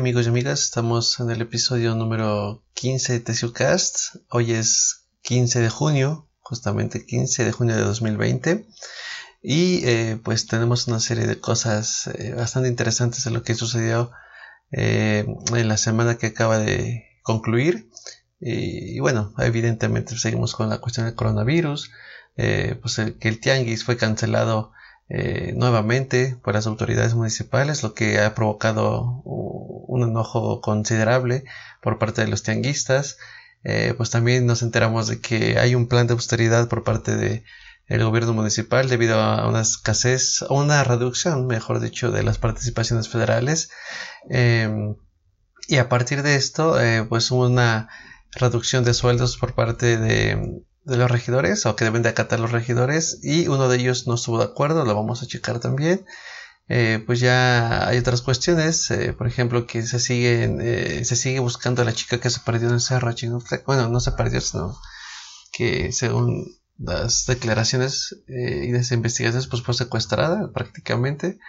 amigos y amigas, estamos en el episodio número 15 de TCUcast. Hoy es 15 de junio, justamente 15 de junio de 2020. Y eh, pues tenemos una serie de cosas eh, bastante interesantes de lo que sucedió eh, en la semana que acaba de concluir. Y, bueno, evidentemente seguimos con la cuestión del coronavirus, pues que el tianguis fue cancelado eh, nuevamente por las autoridades municipales, lo que ha provocado un enojo considerable por parte de los tianguistas. Eh, pues también nos enteramos de que hay un plan de austeridad por parte de el gobierno municipal debido a una escasez, una reducción, mejor dicho, de las participaciones federales. Em, y a partir de esto, eh, pues hubo una reducción de sueldos por parte de, de los regidores o que deben de acatar los regidores y uno de ellos no estuvo de acuerdo, lo vamos a checar también. Eh, pues ya hay otras cuestiones, eh, por ejemplo, que se sigue, eh, se sigue buscando a la chica que se perdió en el cerro Bueno, no se perdió, sino que según las declaraciones y las investigaciones, pues fue secuestrada prácticamente.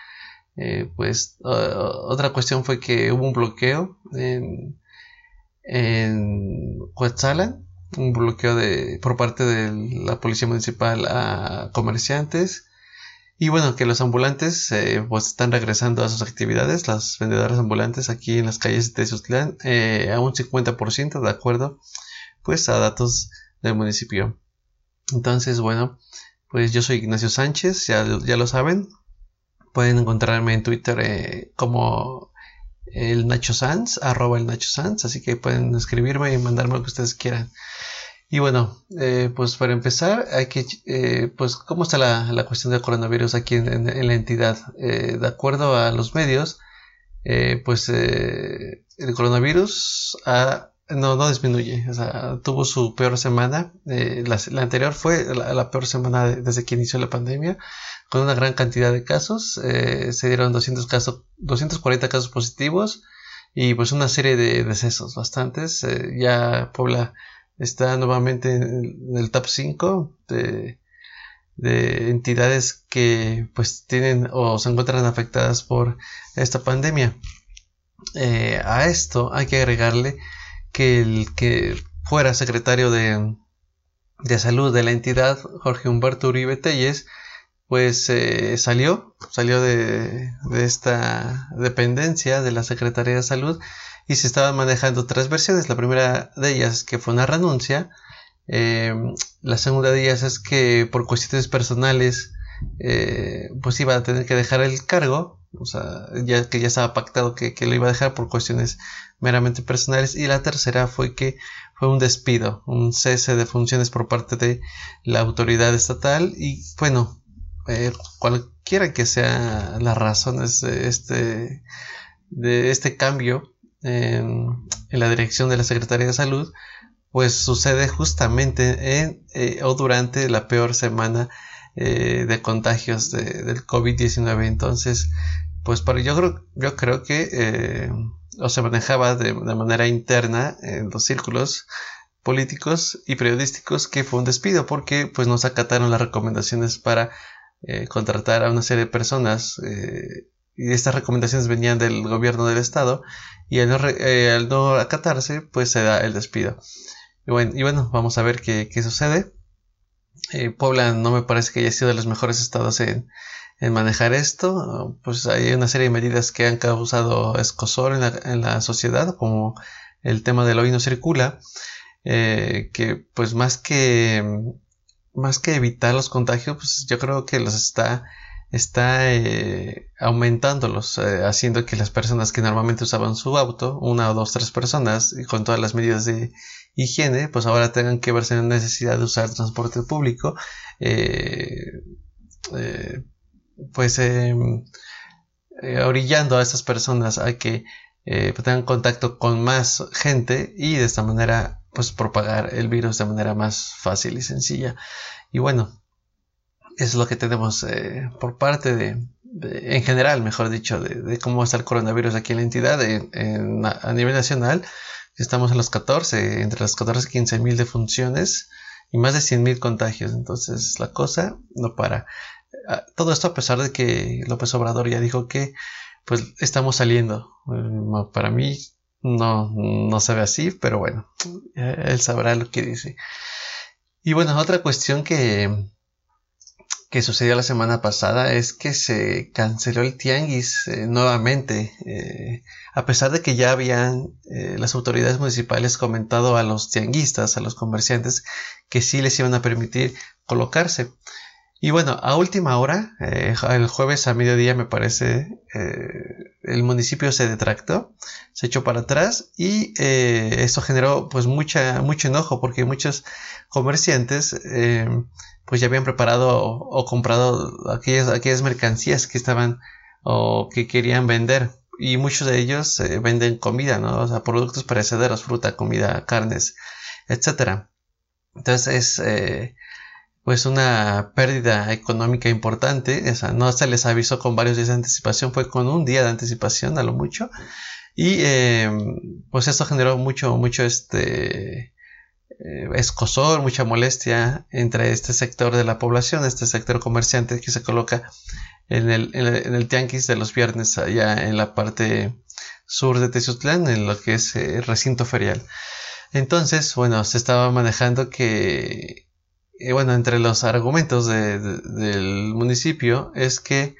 pues otra cuestión fue que hubo un bloqueo en, en un bloqueo de, por parte de la policía municipal a comerciantes. Y bueno, que los ambulantes eh, pues están regresando a sus actividades, las vendedoras ambulantes aquí en las calles de Sutlán, eh, a un 50% de acuerdo pues a datos del municipio. Entonces, bueno, pues yo soy Ignacio Sánchez, ya, ya lo saben. Pueden encontrarme en Twitter eh, como el Nacho Sanz, arroba el Nacho Sanz, así que pueden escribirme y mandarme lo que ustedes quieran. Y bueno, eh, pues para empezar, hay que, eh, pues, ¿cómo está la, cuestión del coronavirus aquí en, la entidad? Eh, de acuerdo a los medios, pues el coronavirus no, no disminuye, tuvo su peor semana. La, anterior fue la, peor semana desde que inició la pandemia, con una gran cantidad de casos. se dieron 200 casos, 240 casos positivos y pues una serie de decesos, bastantes. ya Puebla está nuevamente en el top 5 de, entidades que pues tienen o se encuentran afectadas por esta pandemia. Eh, a esto hay que agregarle que el que fuera secretario de, de salud de la entidad, Jorge Humberto Uribe Telles, pues eh, salió, salió de, de, esta dependencia de la Secretaría de Salud y se estaban manejando tres versiones. La primera de ellas que fue una renuncia. Eh, la segunda de ellas es que por cuestiones personales eh, pues iba a tener que dejar el cargo. O sea, ya que ya estaba pactado que, que, lo iba a dejar por cuestiones meramente personales. Y la tercera fue que fue un despido, un cese de funciones por parte de la autoridad estatal. Y bueno, eh, cualquiera que sea las razones de este, de este cambio, en, la dirección de la Secretaría de Salud, pues sucede justamente en eh, o durante la peor semana eh, de contagios del COVID-19. Entonces, pues para, yo, creo, yo creo que eh, se manejaba de, manera interna en los círculos políticos y periodísticos que fue un despido porque pues nos acataron las recomendaciones para contratar a una serie de personas y estas recomendaciones venían del gobierno del estado y al no, eh, al no acatarse pues se da el despido y bueno, y bueno vamos a ver qué sucede eh, Puebla no me parece que haya sido de los mejores estados en, en, manejar esto. Pues hay una serie de medidas que han causado escosor en la, en la sociedad como el tema del hoy no circula eh, que pues más que más que evitar los contagios pues yo creo que los está está eh, aumentándolos, eh, haciendo que las personas que normalmente usaban su auto, una o dos, tres personas, con todas las medidas de higiene, pues ahora tengan que verse en necesidad de usar transporte público, eh, pues em, orillando a estas personas a que tengan contacto con más gente y de esta manera pues propagar el virus de manera más fácil y sencilla. Y bueno, es lo que tenemos eh, por parte de, en general, mejor dicho, de, cómo está el coronavirus aquí en la entidad a nivel nacional. Estamos en los 14, entre las 14 y 15 mil defunciones y más de 100 mil contagios. Entonces la cosa no para. Ah, todo esto a pesar de que López Obrador ya dijo que pues estamos saliendo. Eh, para mí no, no se ve así, pero bueno, él sabrá lo que dice. Y bueno, otra cuestión que, que sucedió la semana pasada es que se canceló el tianguis eh, nuevamente, eh, a pesar de que ya habían eh, las autoridades municipales comentado a los tianguistas, a los comerciantes, que sí les iban a permitir colocarse. Y bueno, a última hora, el jueves a mediodía me parece, el municipio se detractó, se echó para atrás y esto generó pues mucha, mucho enojo porque muchos comerciantes pues ya habían preparado o, comprado aquellas, aquellas mercancías que estaban o que querían vender. Y muchos de ellos eh, venden comida, ¿no? O sea, productos perecederos, fruta, comida, carnes, etcétera. Entonces es eh, pues una pérdida económica importante. O no se les avisó con varios días de anticipación, fue con un día de anticipación a lo mucho. Y eh, pues esto generó mucho, mucho este eh, escosor, mucha molestia entre este sector de la población, este sector comerciante que se coloca en el, en tianguis de los viernes allá en la parte sur de Teciutlán, en lo que es el recinto ferial. Entonces, bueno, se estaba manejando que, eh, bueno, entre los argumentos del municipio es que,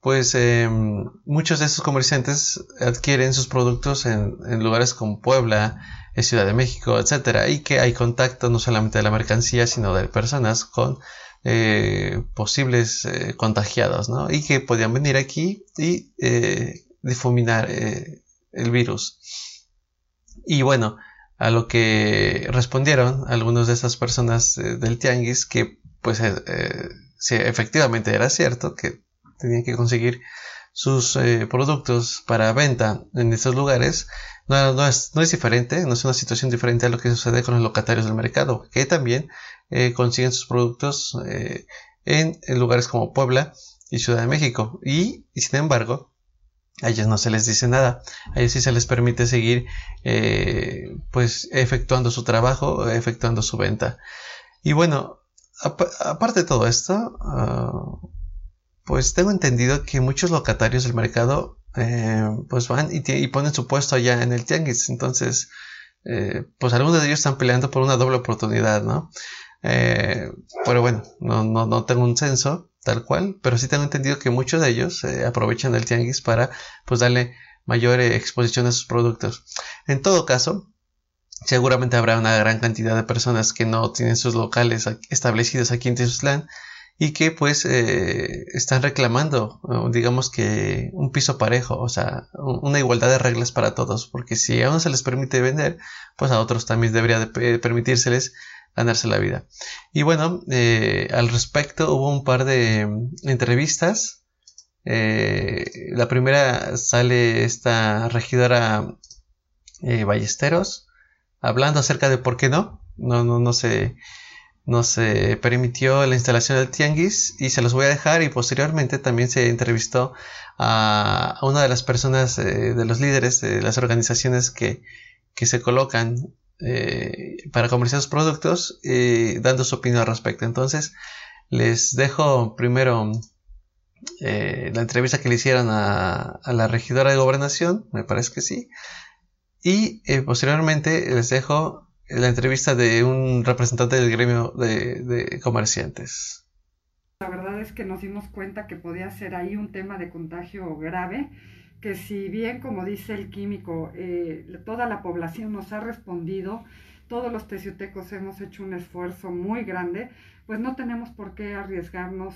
pues, em, muchos de estos comerciantes adquieren sus productos en, lugares como Puebla, Ciudad de México, etcétera, y que hay contacto no solamente de la mercancía, sino de personas con eh, posibles eh, contagiados, ¿no? Y que podían venir aquí y eh, difuminar el virus. Y bueno, a lo que respondieron algunas de esas personas del tianguis que pues si efectivamente era cierto que tenían que conseguir sus productos para venta en esos lugares, no, no, es, no es diferente, no es una situación diferente a lo que sucede con los locatarios del mercado, que también eh, consiguen sus productos eh, en, lugares como Puebla y Ciudad de México. Y, sin embargo, a ellos no se les dice nada. A ellos sí se les permite seguir eh, pues efectuando su trabajo, efectuando su venta. Y bueno, aparte de todo esto, ah, pues tengo entendido que muchos locatarios del mercado eh, pues van y, ponen su puesto allá en el tianguis. Entonces, eh, pues algunos de ellos están peleando por una doble oportunidad, ¿no? Pero bueno, no, no, no, tengo un censo tal cual, pero sí tengo entendido que muchos de ellos aprovechan el tianguis para pues darle mayor exposición a sus productos. En todo caso, seguramente habrá una gran cantidad de personas que no tienen sus locales establecidos aquí en Tizuzlán y que pues eh, están reclamando, digamos que un piso parejo, o sea, una igualdad de reglas para todos, porque si a uno se les permite vender, pues a otros también debería de permitírseles ganarse la vida. Y bueno, eh, al respecto hubo un par de entrevistas. Eh, la primera sale esta regidora Ballesteros hablando acerca de por qué no. No, no, no sé no se permitió la instalación del tianguis y se los voy a dejar y posteriormente también se entrevistó a, una de las personas eh, de los líderes de las organizaciones que, se colocan eh, para comerciar sus productos eh, dando su opinión al respecto entonces les dejo primero la entrevista que le hicieron a, a, la regidora de gobernación me parece que sí y posteriormente les dejo la entrevista de un representante del gremio de, comerciantes. La verdad es que nos dimos cuenta que podía ser ahí un tema de contagio grave, que si bien, como dice el químico, eh, toda la población nos ha respondido, todos los teciutecos hemos hecho un esfuerzo muy grande, pues no tenemos por qué arriesgarnos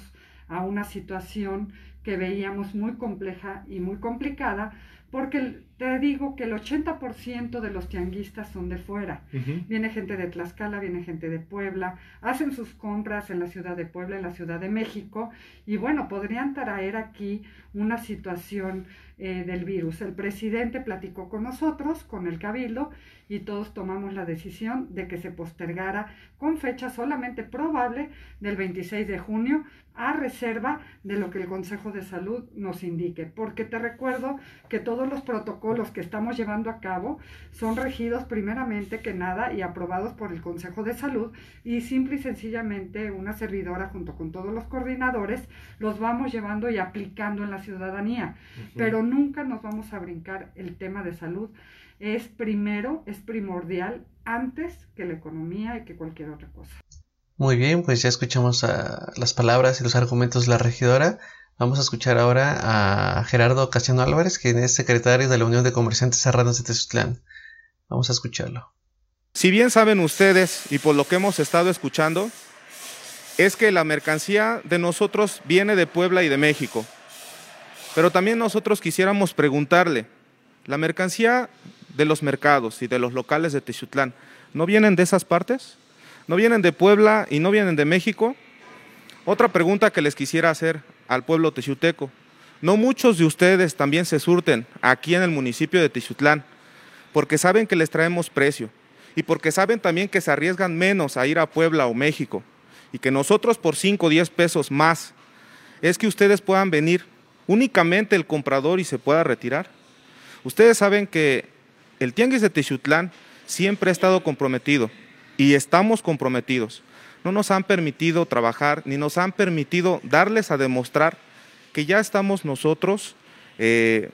a una situación que veíamos muy compleja y muy complicada, porque te digo que el 80% de los tianguistas son de fuera. Viene gente de Tlaxcala, viene gente de Puebla, hacen sus compras en la ciudad de Puebla, en la ciudad de México, y bueno, podrían traer aquí una situación eh, del virus. El presidente platicó con nosotros, con el cabildo, y todos tomamos la decisión de que se postergara con fecha solamente probable del 26 de junio a reserva de lo que el Consejo de Salud nos indique. Porque te recuerdo que todos los protocolos que estamos llevando a cabo son regidos primeramente que nada y aprobados por el Consejo de Salud y simple y sencillamente una servidora junto con todos los coordinadores los vamos llevando y aplicando en la ciudadanía. Pero nunca nos vamos a brincar el tema de salud. Es primero, es primordial antes que la economía y que cualquier otra cosa. Muy bien, pues ya escuchamos ah, las palabras y los argumentos de la regidora. Vamos a escuchar ahora a Gerardo Casiano Álvarez, quien es secretario de la Unión de Comerciantes Serranos de Tezutlán. Vamos a escucharlo. Si bien saben ustedes, y por lo que hemos estado escuchando, es que la mercancía de nosotros viene de Puebla y de México. Pero también nosotros quisiéramos preguntarle, ¿la mercancía de los mercados y de los locales de Tezutlán no vienen de esas partes? ¿No vienen de Puebla y no vienen de México? Otra pregunta que les quisiera hacer al pueblo texiuteco. No muchos de ustedes también se surten aquí en el municipio de Texiutlán, porque saben que les traemos precio y porque saben también que se arriesgan menos a ir a Puebla o México y que nosotros por 5 o 10 pesos más es que ustedes puedan venir únicamente el comprador y se pueda retirar. Ustedes saben que el Tianguis de Texiutlán siempre ha estado comprometido y estamos comprometidos no nos han permitido trabajar ni nos han permitido darles a demostrar que ya estamos nosotros, eh,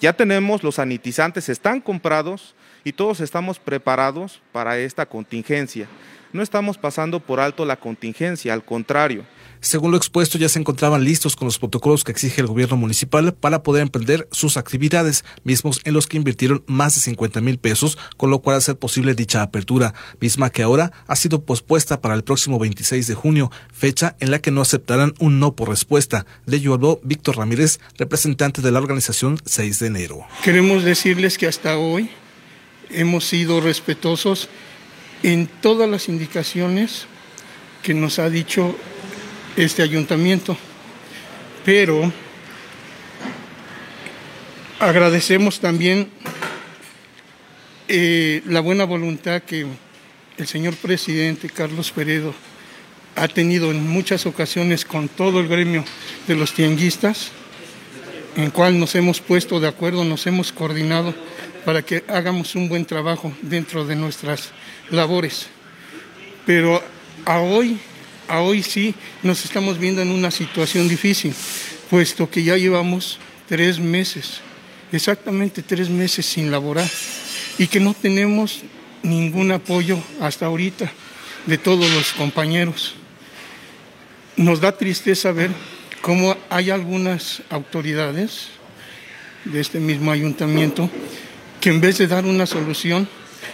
ya tenemos los sanitizantes, están comprados y todos estamos preparados para esta contingencia. No estamos pasando por alto la contingencia, al contrario, según lo expuesto, ya se encontraban listos con los protocolos que exige el gobierno municipal para poder emprender sus actividades, mismos en los que invirtieron más de 50 mil pesos, con lo cual hacer posible dicha apertura, misma que ahora ha sido pospuesta para el próximo 26 de junio, fecha en la que no aceptarán un no por respuesta. De ello Víctor Ramírez, representante de la organización 6 de enero. Queremos decirles que hasta hoy hemos sido respetuosos en todas las indicaciones que nos ha dicho este ayuntamiento. Pero agradecemos también eh, la buena voluntad que el señor presidente Carlos Peredo ha tenido en muchas ocasiones con todo el gremio de los tianguistas, en cual nos hemos puesto de acuerdo, nos hemos coordinado para que hagamos un buen trabajo dentro de nuestras labores. Pero a hoy a hoy sí nos estamos viendo en una situación difícil, puesto que ya llevamos tres meses, exactamente tres meses sin laborar y que no tenemos ningún apoyo hasta ahorita de todos los compañeros. Nos da tristeza ver cómo hay algunas autoridades de este mismo ayuntamiento que en vez de dar una solución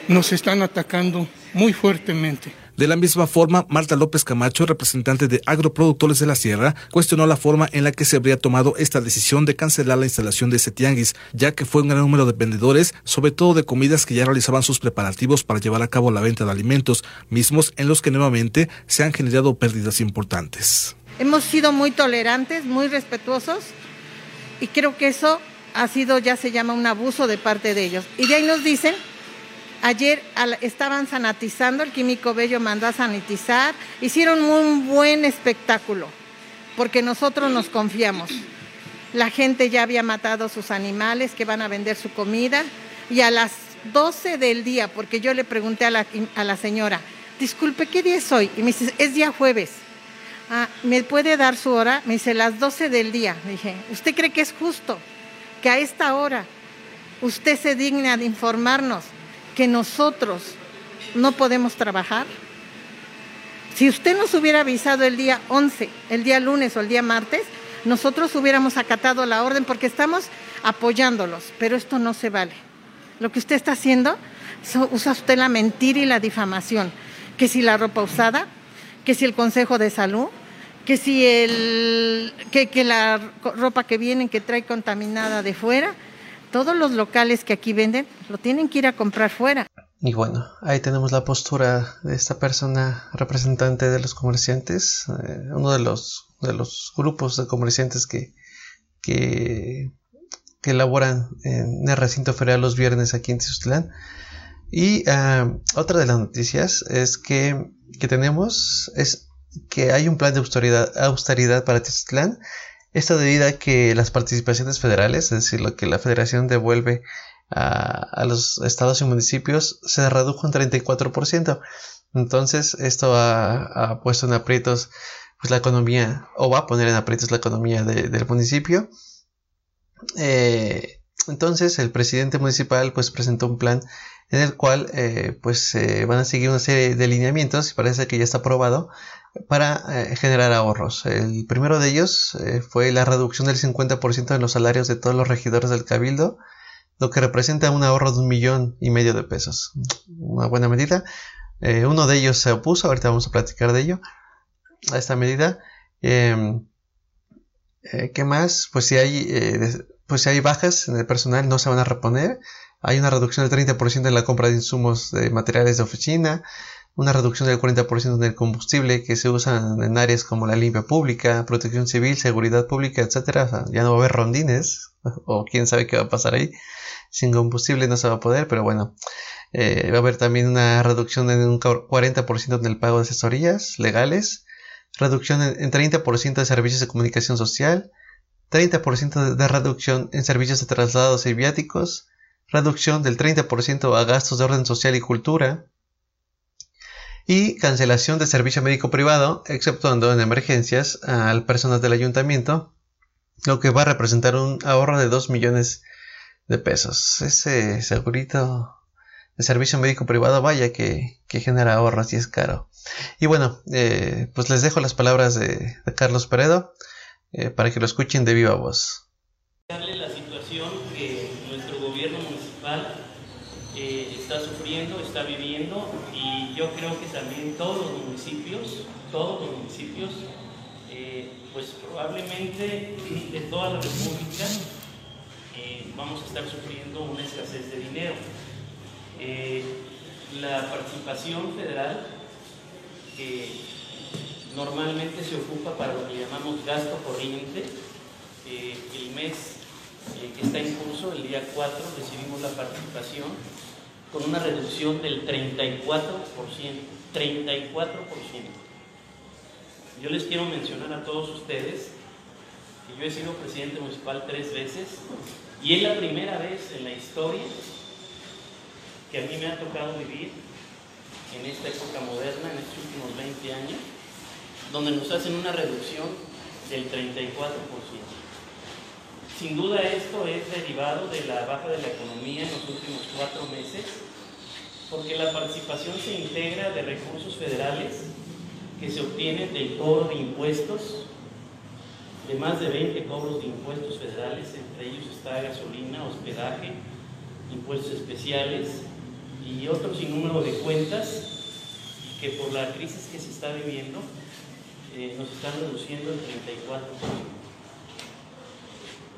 nos están atacando muy fuertemente. De la misma forma, Marta López Camacho, representante de Agroproductores de la Sierra, cuestionó la forma en la que se habría tomado esta decisión de cancelar la instalación de ese tianguis, ya que fue un gran número de vendedores, sobre todo de comidas que ya realizaban sus preparativos para llevar a cabo la venta de alimentos, mismos en los que nuevamente se han generado pérdidas importantes. Hemos sido muy tolerantes, muy respetuosos y creo que eso ha sido, ya se llama un abuso de parte de ellos. Y de ahí nos dicen Ayer estaban sanatizando, el químico Bello mandó a sanitizar, hicieron un buen espectáculo, porque nosotros nos confiamos. La gente ya había matado sus animales que van a vender su comida y a las 12 del día, porque yo le pregunté a la, a la señora, disculpe, ¿qué día es hoy? Y me dice, es día jueves. Ah, ¿Me puede dar su hora? Me dice, las 12 del día. dije, ¿usted cree que es justo que a esta hora usted se digna de informarnos que nosotros no podemos trabajar? Si usted nos hubiera avisado el día 11, el día lunes o el día martes, nosotros hubiéramos acatado la orden porque estamos apoyándolos, pero esto no se vale. Lo que usted está haciendo, usa usted la mentira y la difamación, que si la ropa usada, que si el Consejo de Salud, que si el, que, que la ropa que viene, que trae contaminada de fuera, todos los locales que aquí venden lo tienen que ir a comprar fuera. Y bueno, ahí tenemos la postura de esta persona representante de los comerciantes, eh, uno de los, de los grupos de comerciantes que, que, elaboran en el recinto ferial los viernes aquí en Tizustlán. Y eh, otra de las noticias es que, que tenemos es que hay un plan de austeridad, para Tizustlán esto debido a que las participaciones federales, es decir, lo que la federación devuelve a, los estados y municipios se redujo un 34%. Entonces esto ha, puesto en aprietos pues, la economía o va a poner en aprietos la economía del municipio. Eh, entonces el presidente municipal pues presentó un plan en el cual eh, pues van a seguir una serie de lineamientos y parece que ya está aprobado para eh, generar ahorros. El primero de ellos fue la reducción del 50% en los salarios de todos los regidores del cabildo lo que representa un ahorro de un millón y medio de pesos. Una buena medida. Eh, uno de ellos se opuso, ahorita vamos a platicar de ello, a esta medida. Em, eh, ¿Qué más? Pues si hay, eh, pues si hay bajas en el personal no se van a reponer. Hay una reducción del 30% en la compra de insumos de materiales de oficina, una reducción del 40% en el combustible que se usa en áreas como la limpia pública, protección civil, seguridad pública, etc. ya no va a haber rondines, o quién sabe qué va a pasar ahí sin combustible no se va a poder, pero bueno, eh, va a haber también una reducción en un 40% en el pago de asesorías legales, reducción en, 30% de servicios de comunicación social, 30% de, reducción en servicios de traslados y viáticos, reducción del 30% a gastos de orden social y cultura, y cancelación de servicio médico privado, exceptuando en emergencias al personal del ayuntamiento, lo que va a representar un ahorro de 2 millones de pesos. Ese segurito de servicio médico privado, vaya que, genera ahorros y es caro. Y bueno, eh, pues les dejo las palabras de, Carlos Peredo eh, para que lo escuchen de viva voz que nuestro gobierno municipal eh, está sufriendo, está viviendo y yo creo que también todos los municipios, todos los municipios, pues probablemente de toda la República vamos a estar sufriendo una escasez de dinero. Eh, la participación federal, que normalmente se ocupa para lo que llamamos gasto corriente, eh, el mes eh, que está en curso, el día 4, recibimos la participación con una reducción del 34%. 34%. Yo les quiero mencionar a todos ustedes que yo he sido presidente municipal tres veces y es la primera vez en la historia que a mí me ha tocado vivir en esta época moderna, en estos últimos 20 años, donde nos hacen una reducción del 34%. Sin duda esto es derivado de la baja de la economía en los últimos cuatro meses, porque la participación se integra de recursos federales que se obtienen del cobro de impuestos de más de 20 cobros de impuestos federales, entre ellos está gasolina, hospedaje, impuestos especiales y otro sinnúmero de cuentas que por la crisis que se está viviendo eh, nos están reduciendo el 34%.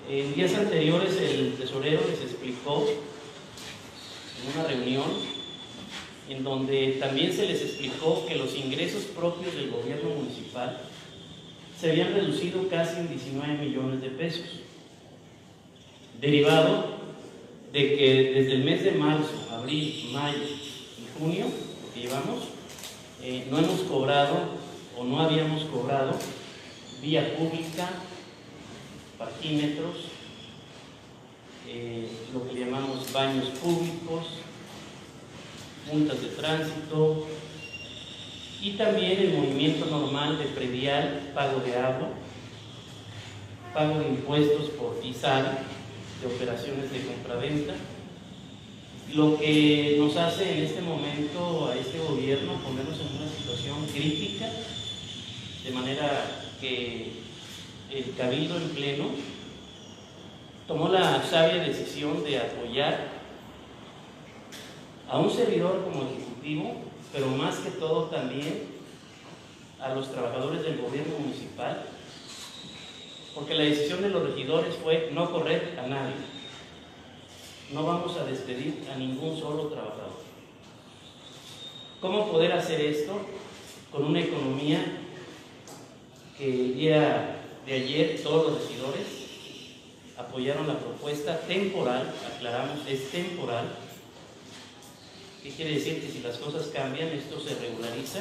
En días anteriores el tesorero les explicó en una reunión en donde también se les explicó que los ingresos propios del gobierno municipal se habían reducido casi en 19 millones de pesos, derivado de que desde el mes de marzo, abril, mayo y junio, que llevamos, eh, no hemos cobrado o no habíamos cobrado vía pública, parquímetros, eh, lo que llamamos baños públicos, multas de tránsito, y también el movimiento normal de predial, pago de agua, pago de impuestos por ISAR, de operaciones de compraventa, lo que nos hace en este momento a este gobierno ponernos en una situación crítica, de manera que el Cabildo en pleno tomó la sabia decisión de apoyar a un servidor como ejecutivo pero más que todo también a los trabajadores del gobierno municipal, porque la decisión de los regidores fue no correr a nadie. No vamos a despedir a ningún solo trabajador. ¿Cómo poder hacer esto con una economía que el día de ayer todos los regidores apoyaron la propuesta temporal, aclaramos, es temporal, ¿Qué quiere decir? Que si las cosas cambian, esto se regulariza.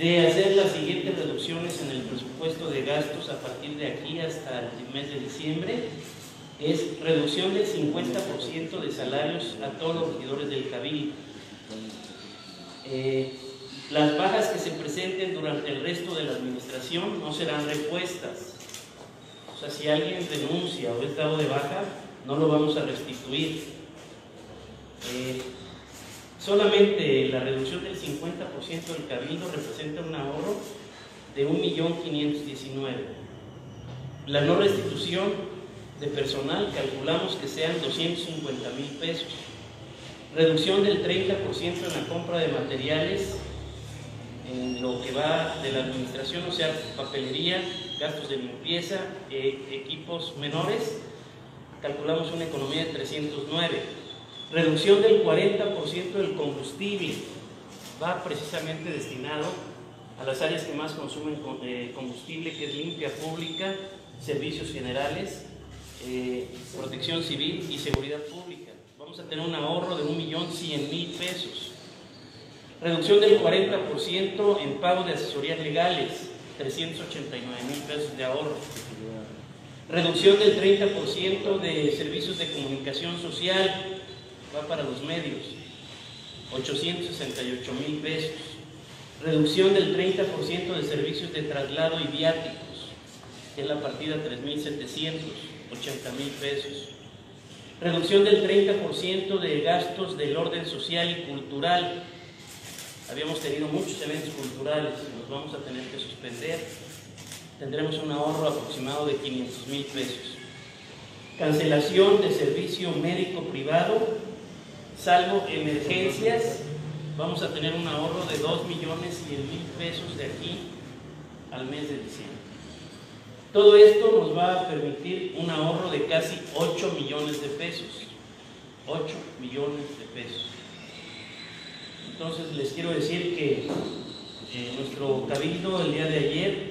De hacer las siguientes reducciones en el presupuesto de gastos a partir de aquí hasta el mes de diciembre. es reducción del 50% de salarios a todos los regidores del Cabildo. Eh, las bajas que se presenten durante el resto de la administración no serán repuestas. O sea, si alguien denuncia o es dado de baja, no lo vamos a restituir. Eh, solamente la reducción del 50% del cabildo representa un ahorro de 1.519.000. La no restitución de personal calculamos que sean 250 mil pesos. Reducción del 30% en la compra de materiales en lo que va de la administración, o sea, papelería, gastos de limpieza, eh, equipos menores, calculamos una economía de 309. Reducción del 40% del combustible, va precisamente destinado a las áreas que más consumen eh, combustible, que es limpia pública, servicios generales, eh, protección civil y seguridad pública. Vamos a tener un ahorro de 1.100.000 pesos. Reducción del 40% en pago de asesorías legales, 389 mil pesos de ahorro. Reducción del 30% de servicios de comunicación social, va para los medios, 868 mil pesos. Reducción del 30% de servicios de traslado y viáticos, que es la partida 3.780 mil pesos. Reducción del 30% de gastos del orden social y cultural, Habíamos tenido muchos eventos culturales, los vamos a tener que suspender. Tendremos un ahorro aproximado de 500 mil pesos. Cancelación de servicio médico privado, salvo emergencias, vamos a tener un ahorro de 2 millones 100 mil pesos de aquí al mes de diciembre. Todo esto nos va a permitir un ahorro de casi 8 millones de pesos. 8 millones de pesos. Entonces les quiero decir que eh, nuestro cabildo el día de ayer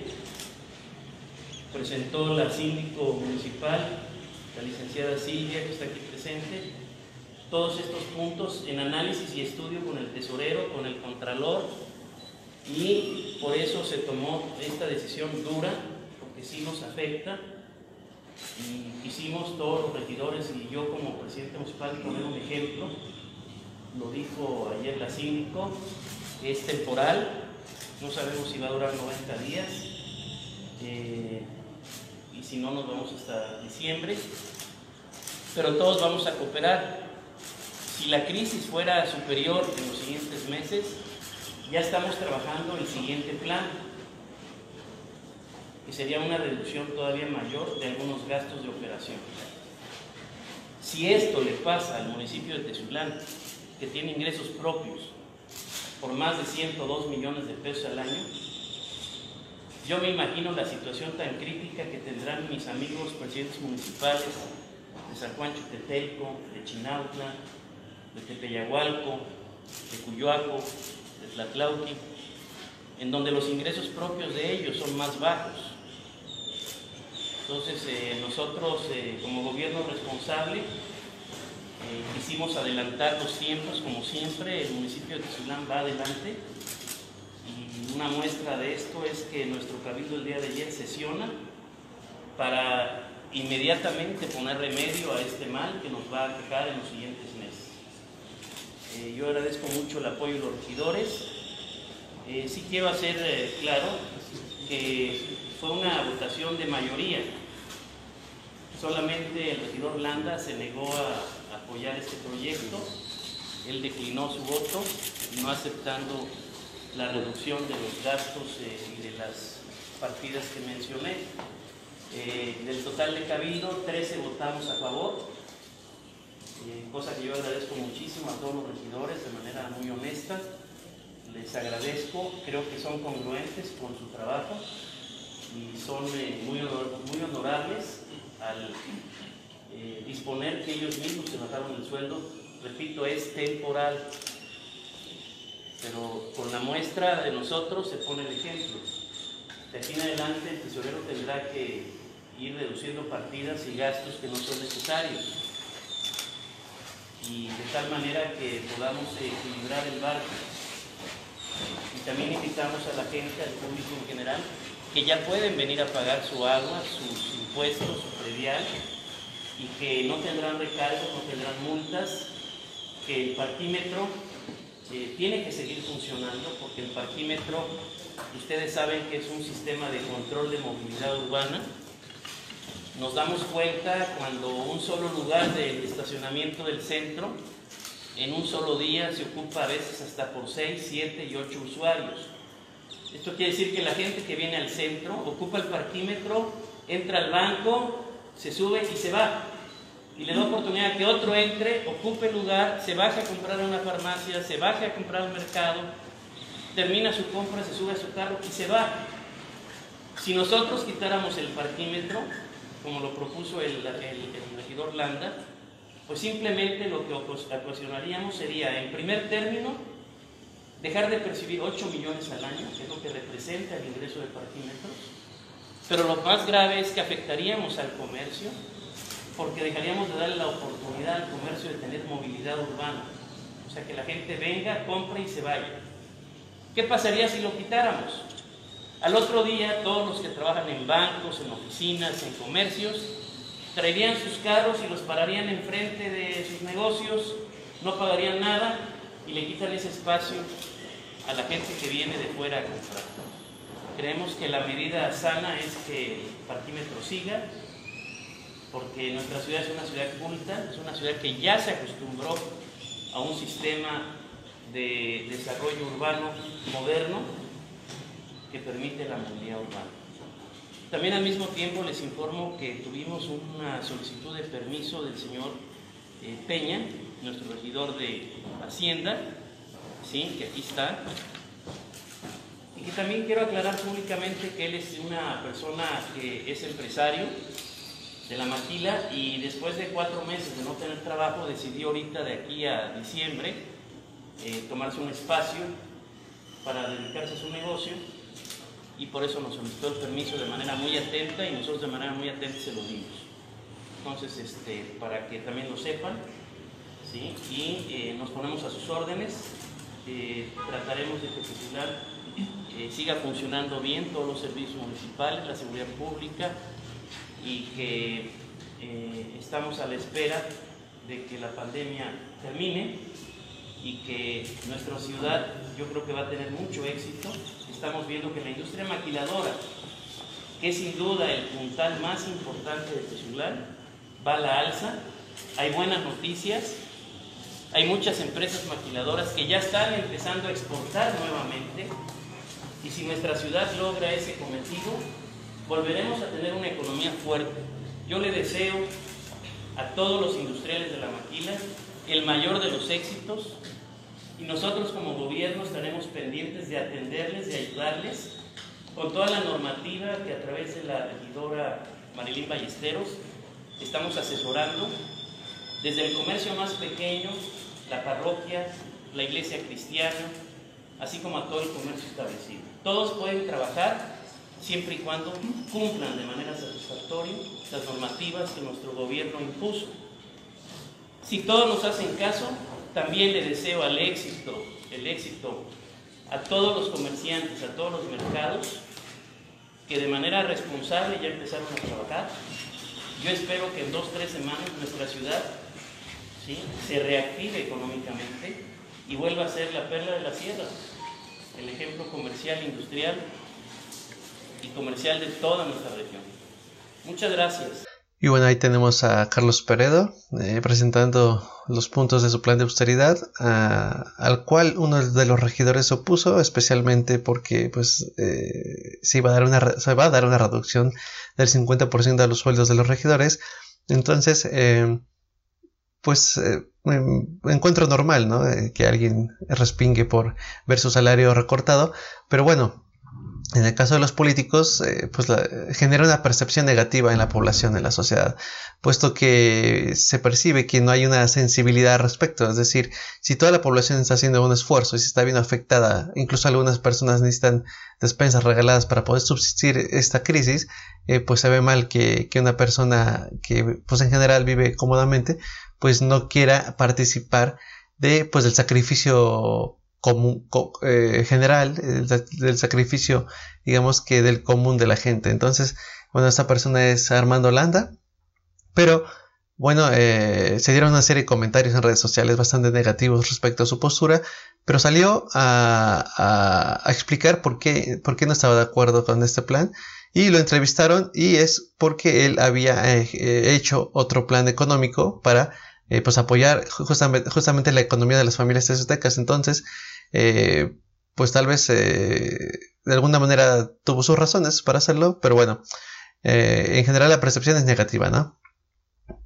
presentó la síndico municipal, la licenciada Silvia, que está aquí presente, todos estos puntos en análisis y estudio con el tesorero, con el contralor, y por eso se tomó esta decisión dura, porque sí nos afecta, y quisimos todos los regidores y yo como presidente municipal poner un ejemplo lo dijo ayer la síndico, es temporal, no sabemos si va a durar 90 días, eh, y si no nos vamos hasta diciembre, pero todos vamos a cooperar. Si la crisis fuera superior en los siguientes meses, ya estamos trabajando el siguiente plan, que sería una reducción todavía mayor de algunos gastos de operación. Si esto le pasa al municipio de Tezulán, que tiene ingresos propios por más de 102 millones de pesos al año, yo me imagino la situación tan crítica que tendrán mis amigos presidentes municipales de San Juan Chutetelco, de Chinautla, de Tepeyahualco, de Cuyoaco, de Tlatlauqui, en donde los ingresos propios de ellos son más bajos. Entonces, eh, nosotros eh, como gobierno responsable eh, quisimos adelantar los tiempos, como siempre, el municipio de Tizulán va adelante. Y una muestra de esto es que nuestro cabildo el día de ayer sesiona para inmediatamente poner remedio a este mal que nos va a quejar en los siguientes. Eh, yo agradezco mucho el apoyo de los regidores. Eh, sí quiero hacer claro que fue una votación de mayoría. Solamente el regidor Landa se negó a apoyar este proyecto. Él declinó su voto, no aceptando la reducción de los gastos eh, y de las partidas que mencioné. Eh, del total de cabildo, 13 votamos a favor, eh, cosa que yo agradezco muchísimo a todos los regidores de manera muy honesta. Les agradezco, creo que son congruentes con su trabajo y son muy, muy honorables al eh, disponer que ellos mismos se bajaron el sueldo, repito, es temporal. Pero con la muestra de nosotros se pone el ejemplo. De aquí en adelante el tesorero tendrá que ir reduciendo partidas y gastos que no son necesarios. Y de tal manera que podamos equilibrar el barco. Y también invitamos a la gente, al público en general, que ya pueden venir a pagar su agua, sus impuestos, su predial, y que no tendrán recargos, no tendrán multas, que el parquímetro eh, tiene que seguir funcionando porque el parquímetro, ustedes saben que es un sistema de control de movilidad urbana. Nos damos cuenta cuando un solo lugar del estacionamiento del centro en un solo día se ocupa a veces hasta por 6, 7 y 8 usuarios. Esto quiere decir que la gente que viene al centro ocupa el parquímetro, entra al banco, se sube y se va. Y le da oportunidad que otro entre, ocupe el lugar, se baje a comprar a una farmacia, se baje a comprar al mercado, termina su compra, se sube a su carro y se va. Si nosotros quitáramos el parquímetro, como lo propuso el, el regidor Landa, pues simplemente lo que ocasionaríamos sería, en primer término, dejar de percibir 8 millones al año, que es lo que representa el ingreso de parquímetros, pero lo más grave es que afectaríamos al comercio, porque dejaríamos de darle la oportunidad al comercio de tener movilidad urbana, o sea, que la gente venga, compre y se vaya. ¿Qué pasaría si lo quitáramos? Al otro día, todos los que trabajan en bancos, en oficinas, en comercios, traerían sus carros y los pararían enfrente de sus negocios, no pagarían nada y le quitan ese espacio a la gente que viene de fuera a comprar. Creemos que la medida sana es que el parquímetro siga, porque nuestra ciudad es una ciudad culta, es una ciudad que ya se acostumbró a un sistema de desarrollo urbano moderno que permite la movilidad urbana. También al mismo tiempo les informo que tuvimos una solicitud de permiso del señor eh, Peña, nuestro regidor de Hacienda, ¿sí? que aquí está, y que también quiero aclarar públicamente que él es una persona que es empresario de la maquila y después de cuatro meses de no tener trabajo decidió ahorita de aquí a diciembre eh, tomarse un espacio para dedicarse a su negocio y por eso nos solicitó el permiso de manera muy atenta y nosotros de manera muy atenta se lo dimos. Entonces, este, para que también lo sepan, ¿sí? y eh, nos ponemos a sus órdenes, eh, trataremos de que Popular eh, siga funcionando bien todos los servicios municipales, la seguridad pública y que estamos a la espera de que la pandemia termine y que nuestra ciudad yo creo que va a tener mucho éxito estamos viendo que la industria maquiladora, que es sin duda el puntal más importante de Tezular, va a la alza. Hay buenas noticias. Hay muchas empresas maquiladoras que ya están empezando a exportar nuevamente. Y si nuestra ciudad logra ese cometido, volveremos a tener una economía fuerte. Yo le deseo a todos los industriales de la maquila el mayor de los éxitos, y nosotros como gobierno estaremos pendientes de atenderles, de ayudarles con toda la normativa que a través de la regidora Marilín Ballesteros estamos asesorando, desde el comercio más pequeño, la parroquia, la iglesia cristiana, así como a todo el comercio establecido. Todos pueden trabajar siempre y cuando cumplan de manera satisfactoria las normativas que nuestro gobierno impuso. Si todos nos hacen caso, también le deseo al éxito, el éxito a todos los comerciantes, a todos los mercados, que de manera responsable ya empezaron a trabajar. Yo espero que en dos, tres semanas nuestra ciudad ¿sí? se reactive económicamente y vuelva a ser la perla de la sierra, el ejemplo comercial, industrial y comercial de toda nuestra región. Muchas gracias. Y bueno, ahí tenemos a Carlos Peredo eh, presentando los puntos de su plan de austeridad, al cual uno de los regidores se opuso, especialmente porque pues eh, se, iba a dar una, se va a dar una reducción del 50% de los sueldos de los regidores. Entonces, eh, pues em, encuentro normal, ¿no? que alguien respingue por ver su salario recortado, pero bueno, en el caso de los políticos, eh, pues genera una percepción negativa en la población, en la sociedad, puesto que se percibe que no hay una sensibilidad al respecto. Es decir, si toda la población está haciendo un esfuerzo y se está viendo afectada, incluso algunas personas necesitan despensas regaladas para poder subsistir esta crisis, eh, pues se ve mal que, que, una persona que pues en general vive cómodamente, pues no quiera participar de pues del sacrificio común, eh, general, del sacrificio, digamos que del común de la gente. Entonces, bueno, esta persona es Armando Landa, pero bueno, eh, se dieron una serie de comentarios en redes sociales bastante negativos respecto a su postura, pero salió a, explicar por qué, por qué no estaba de acuerdo con este plan y lo entrevistaron y es porque él había eh, hecho otro plan económico para eh, pues apoyar justamente, justamente, la economía de las familias aztecas. Entonces, pues tal vez de alguna manera tuvo sus razones para hacerlo, pero bueno, en general la percepción es negativa, ¿no?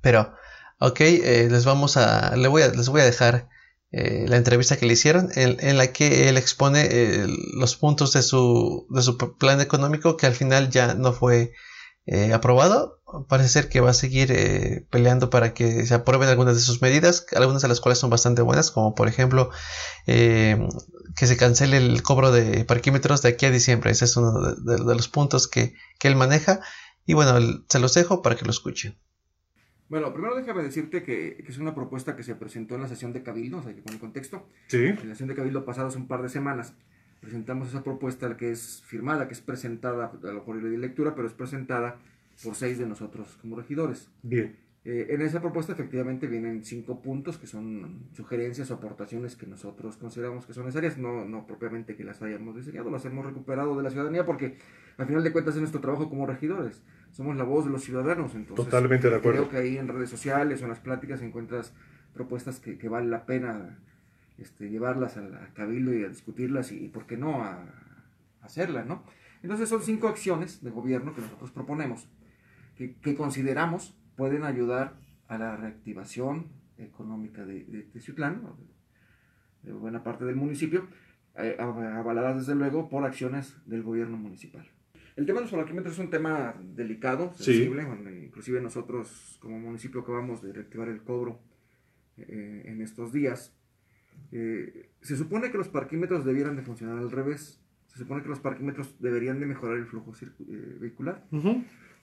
Pero, ok, eh, les vamos a, les voy a, les voy a dejar eh, la entrevista que le hicieron en, la que él expone eh, los puntos de su, de su plan económico que al final ya no fue aprobado. Parece ser que va a seguir peleando para que se aprueben algunas de sus medidas, algunas de las cuales son bastante buenas, como por ejemplo que se cancele el cobro de parquímetros de aquí a diciembre. Ese es uno de, los puntos que, que él maneja. Y bueno, se los dejo para que lo escuchen. Bueno, primero déjame decirte que, es una propuesta que se presentó en la sesión de Cabildo, o sea, que poner contexto. Sí. En la sesión de Cabildo pasada hace un par de semanas presentamos esa propuesta que es firmada, que es presentada, a lo mejor de lectura, pero es presentada por seis de nosotros como regidores. Bien. Eh, en esa propuesta efectivamente vienen cinco puntos que son sugerencias o aportaciones que nosotros consideramos que son necesarias, no, no propiamente que las hayamos diseñado, las hemos recuperado de la ciudadanía porque al final de cuentas es nuestro trabajo como regidores, somos la voz de los ciudadanos, entonces Totalmente de acuerdo. creo que ahí en redes sociales o en las pláticas encuentras propuestas que, que vale la pena este, llevarlas al, cabildo y a discutirlas y, por qué no a, a hacerlas, ¿no? Entonces son cinco acciones de gobierno que nosotros proponemos, que, que consideramos pueden ayudar a la reactivación económica de, de de, buena parte del municipio, eh, avaladas desde luego por acciones del gobierno municipal. El tema de los parquímetros es un tema delicado, sensible, inclusive nosotros como municipio acabamos de reactivar el cobro eh, en estos días. Eh, se supone que los parquímetros debieran de funcionar al revés, se supone que los parquímetros deberían de mejorar el flujo vehicular.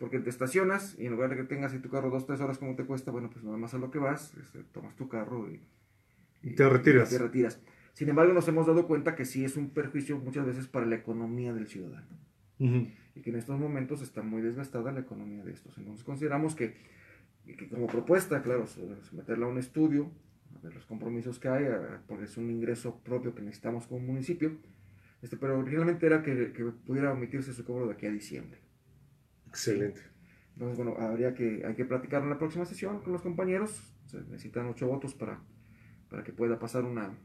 Porque te estacionas y en lugar de que tengas en tu carro dos, tres horas como te cuesta, bueno, pues nada más a lo que vas, este, tomas tu carro y, te retiras. te retiras. Sin embargo, nos hemos dado cuenta que sí es un perjuicio muchas veces para la economía del ciudadano. Y que en estos momentos está muy desgastada la economía de estos. Entonces consideramos que, como propuesta, claro, meterla a un estudio, a ver los compromisos que hay, porque es un ingreso propio que necesitamos como municipio, este, pero originalmente era que, que pudiera omitirse su cobro de aquí a diciembre. Excelente. Entonces, bueno, habría que, hay que platicar en la próxima sesión con los compañeros. Se necesitan ocho votos para, para que pueda pasar una,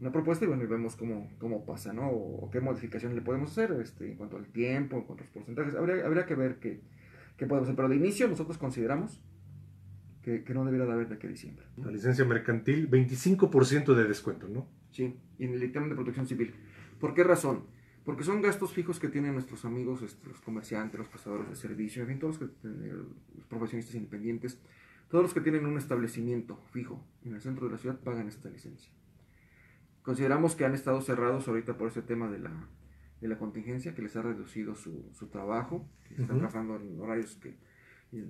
una propuesta y bueno, y vemos cómo, cómo pasa, ¿no? O, qué modificaciones le podemos hacer este, en cuanto al tiempo, en cuanto a los porcentajes. Habría, habría que ver qué, qué podemos hacer. Pero de inicio nosotros consideramos que, que no debería de haber de aquí a diciembre. La licencia mercantil, 25% de descuento, ¿no? Sí, y en el dictamen de protección civil. ¿Por qué razón? Porque son gastos fijos que tienen nuestros amigos, este, los comerciantes, los prestadores de servicio, en fin, todos los, que, eh, los profesionistas independientes, todos los que tienen un establecimiento fijo en el centro de la ciudad pagan esta licencia. Consideramos que han estado cerrados ahorita por ese tema de la, de la contingencia, que les ha reducido su, su trabajo, que están trabajando en horarios que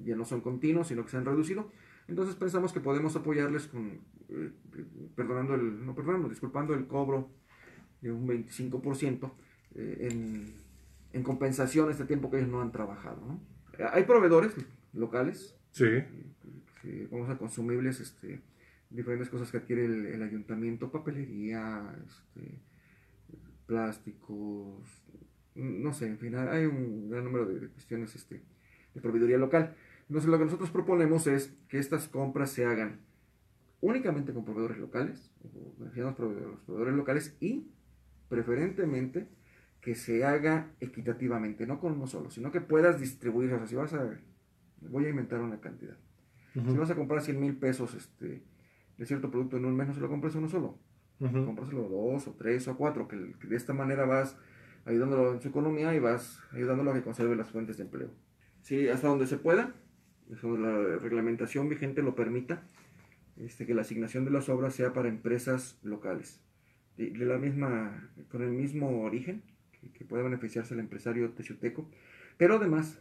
ya no son continuos, sino que se han reducido. Entonces pensamos que podemos apoyarles con, eh, perdonando el, no perdonando, disculpando el cobro de un 25%, eh, en, en, compensación este tiempo que ellos no han trabajado. ¿no? Hay proveedores locales. Sí. Que, vamos a consumibles, este, diferentes cosas que adquiere el, ayuntamiento, papelería, este, plásticos, no sé, en fin, hay un gran número de, cuestiones este, de proveeduría local. Entonces lo que nosotros proponemos es que estas compras se hagan únicamente con proveedores locales, los proveedores locales y preferentemente que se haga equitativamente, no con uno solo, sino que puedas distribuir, o sea, si vas a, voy a inventar una cantidad, si vas a comprar 100 mil pesos este, de cierto producto en un mes, no se lo compras uno solo, uh dos o tres o cuatro, que, de esta manera vas ayudándolo en su economía y vas ayudándolo a que conserve las fuentes de empleo. Sí, hasta donde se pueda, eso la reglamentación vigente lo permita, este, que la asignación de las obras sea para empresas locales, de, de la misma, con el mismo origen, que pueda beneficiarse el empresario teciuteco, pero además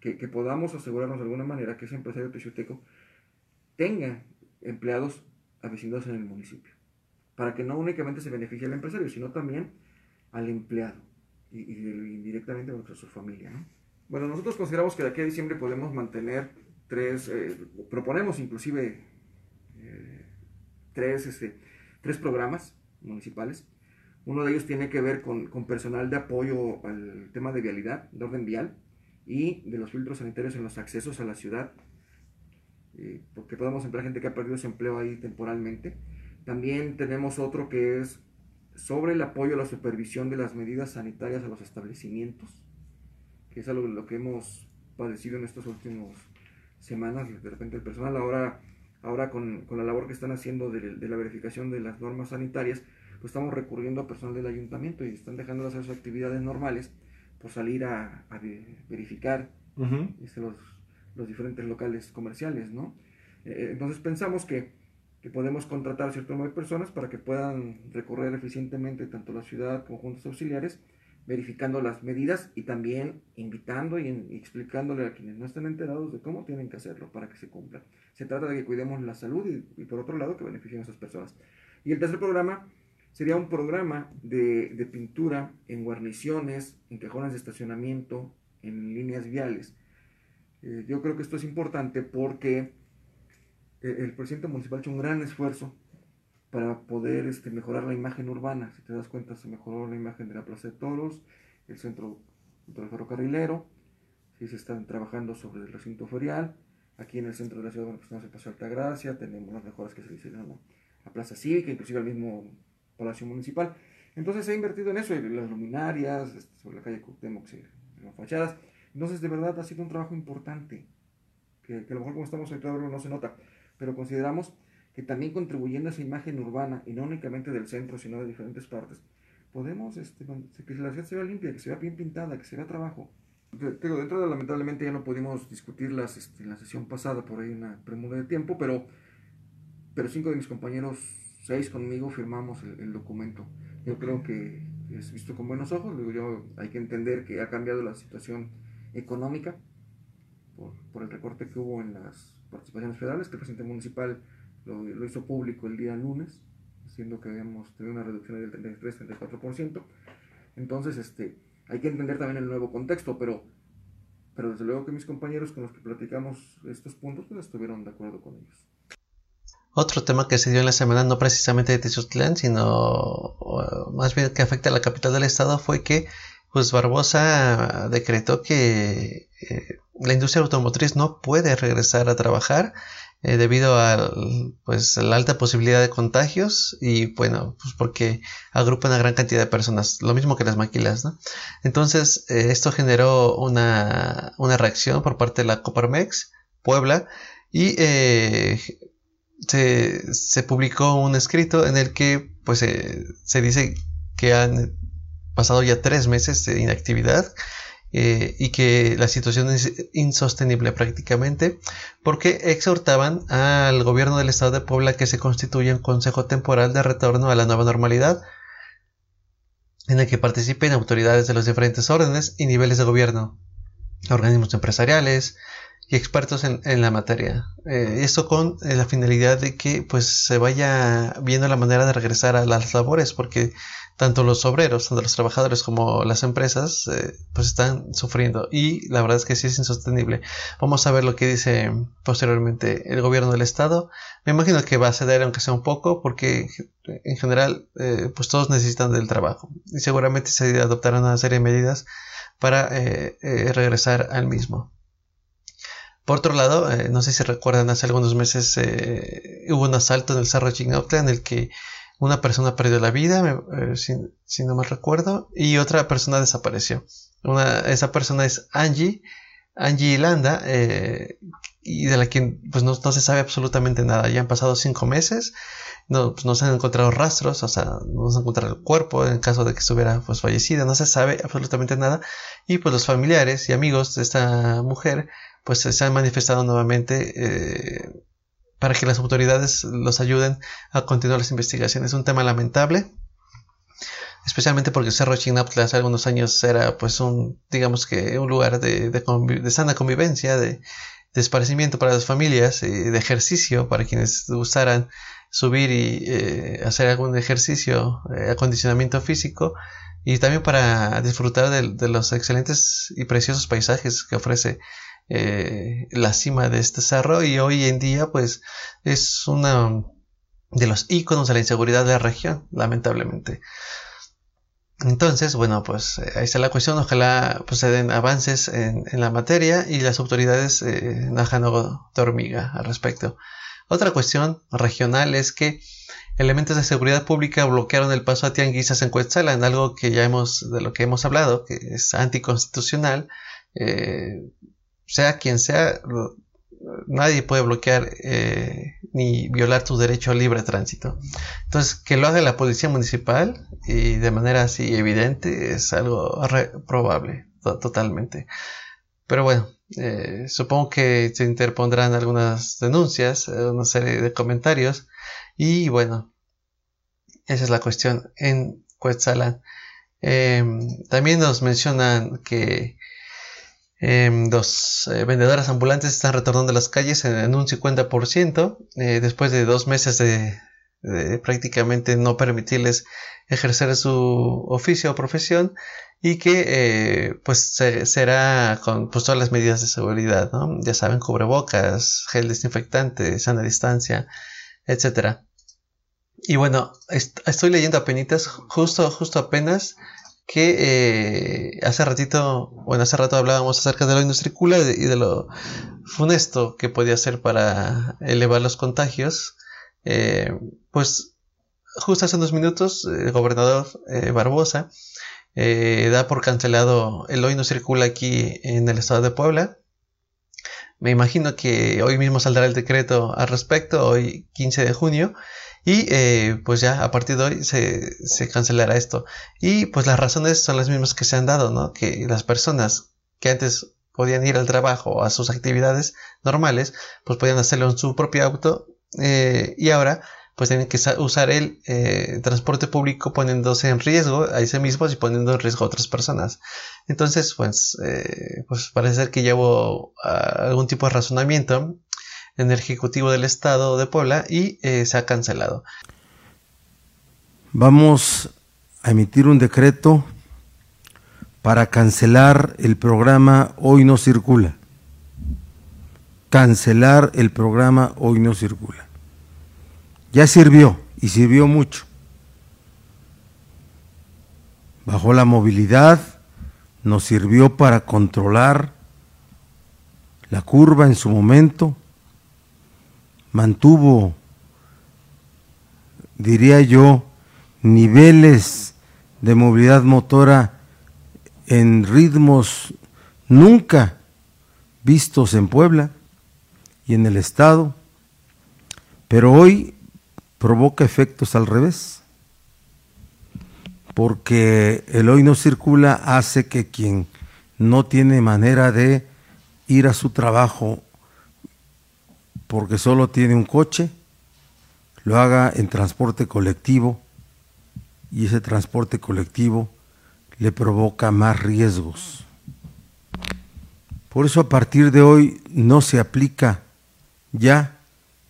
que, podamos asegurarnos de alguna manera que ese empresario teciuteco tenga empleados avecinados en el municipio, para que no únicamente se beneficie al empresario, sino también al empleado y, y indirectamente a su familia. Bueno, nosotros consideramos que de aquí a diciembre podemos mantener tres, eh, proponemos inclusive eh, tres, este, tres programas municipales. Uno de ellos tiene que ver con, con, personal de apoyo al tema de vialidad, de orden vial y de los filtros sanitarios en los accesos a la ciudad, eh, porque podemos emplear gente que ha perdido su empleo ahí temporalmente. También tenemos otro que es sobre el apoyo a la supervisión de las medidas sanitarias a los establecimientos, que es algo lo que hemos padecido en estas últimas semanas. De repente el personal ahora, ahora con, con la labor que están haciendo de, de, la verificación de las normas sanitarias, pues estamos recurriendo a personal del ayuntamiento y están dejando de hacer sus actividades normales por salir a, a verificar este, los, los, diferentes locales comerciales, ¿no? Eh, entonces pensamos que, que, podemos contratar cierto número de personas para que puedan recorrer eficientemente tanto la ciudad como juntos auxiliares, verificando las medidas y también invitando y, y, explicándole a quienes no están enterados de cómo tienen que hacerlo para que se cumpla. Se trata de que cuidemos la salud y, y por otro lado que beneficien a esas personas. Y el tercer programa sería un programa de, de, pintura en guarniciones, en cajones de estacionamiento, en líneas viales. Eh, yo creo que esto es importante porque eh, el presidente municipal ha hecho un gran esfuerzo para poder este, mejorar la imagen urbana. Si te das cuenta, se mejoró la imagen de la Plaza de Toros, el centro del ferrocarrilero, sí, se están trabajando sobre el recinto ferial. Aquí en el centro de la ciudad, bueno, pues tenemos el Paseo Altagracia, tenemos las mejoras que se le hicieron a la Plaza Cívica, inclusive al mismo Palacio Municipal. Entonces se ha invertido en eso, en las luminarias, este, sobre la calle Cuauhtémoc, en las fachadas. Entonces, de verdad, ha sido un trabajo importante, que, que a lo mejor como estamos ahí todavía no se nota, pero consideramos que también contribuyendo a esa imagen urbana, y no únicamente del centro, sino de diferentes partes, podemos este, que la ciudad se vea limpia, que se vea bien pintada, que se vea trabajo. Digo, dentro de lamentablemente ya no pudimos discutirlas este, en la sesión pasada, por ahí una premura de tiempo, pero, pero cinco de mis compañeros seis conmigo firmamos el, documento. Yo creo que es visto con buenos ojos, yo, hay que entender que ha cambiado la situación económica por, el recorte que hubo en las participaciones federales, que el presidente municipal lo, lo hizo público el día lunes, siendo que habíamos tenido una reducción del 33-34%. Entonces, este, hay que entender también el nuevo contexto, pero, pero desde luego que mis compañeros con los que platicamos estos puntos, pues estuvieron de acuerdo con ellos. Otro tema que se dio en la semana, no precisamente de Tezeutlán, sino más bien que afecta a la capital del estado, fue que pues Barbosa decretó que eh, la industria automotriz no puede regresar a trabajar eh, debido a pues, la alta posibilidad de contagios y bueno, pues porque agrupa una gran cantidad de personas, lo mismo que las maquilas, ¿no? Entonces, eh, esto generó una, una, reacción por parte de la Coparmex, Puebla, y eh, se, se, publicó un escrito en el que pues se dice que han pasado ya tres meses de inactividad eh, y que la situación es insostenible prácticamente porque exhortaban al gobierno del estado de Puebla que se constituya un consejo temporal de retorno a la nueva normalidad en el que participen autoridades de los diferentes órdenes y niveles de gobierno, organismos empresariales, y expertos en, en la materia. Eh, esto con eh, la finalidad de que pues se vaya viendo la manera de regresar a las labores, porque tanto los obreros, tanto los trabajadores como las empresas eh, pues están sufriendo y la verdad es que sí es insostenible. Vamos a ver lo que dice posteriormente el gobierno del estado. Me imagino que va a ceder aunque sea un poco porque en general eh, pues todos necesitan del trabajo y seguramente se adoptarán una serie de medidas para regresar al mismo. Por otro lado, eh, no sé si recuerdan, hace algunos meses eh, hubo un asalto en el Cerro Chignautla en el que una persona perdió la vida, me, eh, si, no mal recuerdo, y otra persona desapareció. Esa persona es Angie, Angie Landa, eh, y de la que pues, no, se sabe absolutamente nada. Ya han pasado cinco meses, no, pues, se han encontrado rastros, o sea, no se ha encontrado el cuerpo en caso de que estuviera pues, fallecida, no se sabe absolutamente nada. Y pues los familiares y amigos de esta mujer pues se han manifestado nuevamente eh, para que las autoridades los ayuden a continuar las investigaciones. Es un tema lamentable, especialmente porque Cerro Chinaptla hace algunos años era pues un, digamos que un lugar de, de, sana convivencia, de, de, esparcimiento para las familias, y de ejercicio para quienes gustaran subir y eh, hacer algún ejercicio, eh, acondicionamiento físico y también para disfrutar de, los excelentes y preciosos paisajes que ofrece eh, la cima de este cerro y hoy en día pues es una de los íconos de la inseguridad de la región, lamentablemente. Entonces, bueno, pues eh, ahí está la cuestión. Ojalá pues, se den avances en, la materia y las autoridades eh, najan de hormiga al respecto. Otra cuestión regional es que elementos de seguridad pública bloquearon el paso a tianguisas en en algo que ya hemos, de lo que hemos hablado, que es anticonstitucional. Eh, sea quien sea, nadie puede bloquear eh, ni violar tu derecho al libre tránsito. Entonces, que lo haga la policía municipal y de manera así evidente es algo probable, totalmente. Pero bueno, eh, supongo que se interpondrán algunas denuncias, eh, una serie de comentarios y bueno, esa es la cuestión en Cuetzalan. Em, también nos mencionan que eh, los eh, vendedores ambulantes están retornando a las calles en, un 50% eh, después de dos meses de, prácticamente no permitirles ejercer su oficio o profesión y que eh, pues será con pues, todas las medidas de seguridad, ya saben, cubrebocas, gel desinfectante, sana distancia, etcétera. Y bueno, estoy leyendo apenas, justo, justo apenas que eh, hace ratito, bueno, hace rato hablábamos acerca de la industria y de lo funesto que podía ser para elevar los contagios. Eh, pues justo hace unos minutos el gobernador eh, Barbosa da por cancelado el hoy no circula aquí en el estado de Puebla. Me imagino que hoy mismo saldrá el decreto al respecto, hoy 15 de junio, y eh, pues ya a partir de hoy se, se, cancelará esto. Y pues las razones son las mismas que se han dado, ¿no? Que las personas que antes podían ir al trabajo o a sus actividades normales, pues podían hacerlo en su propio auto eh, y ahora pues tienen que usar el eh, transporte público poniéndose en riesgo a sí mismos y poniendo en riesgo a otras personas. Entonces, pues, pues parece ser que llevo ah, algún tipo de razonamiento en el Ejecutivo del Estado de Puebla y eh, se ha cancelado. Vamos a emitir un decreto para cancelar el programa Hoy no circula. Cancelar el programa Hoy no circula. Ya sirvió y sirvió mucho. Bajó la movilidad, nos sirvió para controlar la curva en su momento mantuvo, diría yo, niveles de movilidad motora en ritmos nunca vistos en Puebla y en el Estado, pero hoy provoca efectos al revés, porque el hoy no circula hace que quien no tiene manera de ir a su trabajo porque solo tiene un coche, lo haga en transporte colectivo y ese transporte colectivo le provoca más riesgos. Por eso a partir de hoy no se aplica ya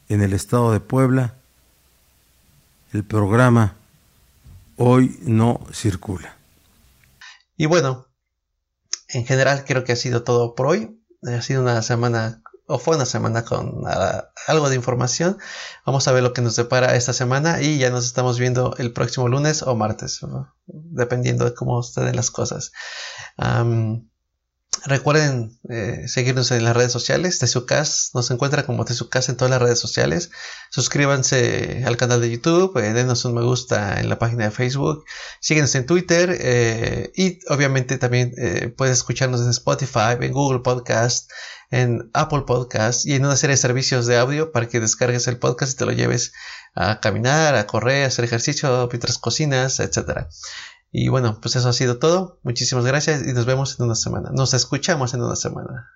en el estado de Puebla el programa Hoy no circula. Y bueno, en general creo que ha sido todo por hoy. Ha sido una semana o fue una semana con algo de información. Vamos a ver lo que nos depara esta semana y ya nos estamos viendo el próximo lunes o martes, dependiendo de cómo estén las cosas. Recuerden eh, seguirnos en las redes sociales. Tesucas nos encuentra como Tesucas en todas las redes sociales. Suscríbanse al canal de YouTube, eh, denos un me gusta en la página de Facebook, síguenos en Twitter eh, y obviamente también puedes escucharnos en Spotify, en Google Podcast en Apple Podcast y en una serie de servicios de audio para que descargues el podcast y te lo lleves a caminar, a correr, a hacer ejercicio mientras cocinas, etc. Y bueno, pues eso ha sido todo. Muchísimas gracias y nos vemos en una semana. Nos escuchamos en una semana.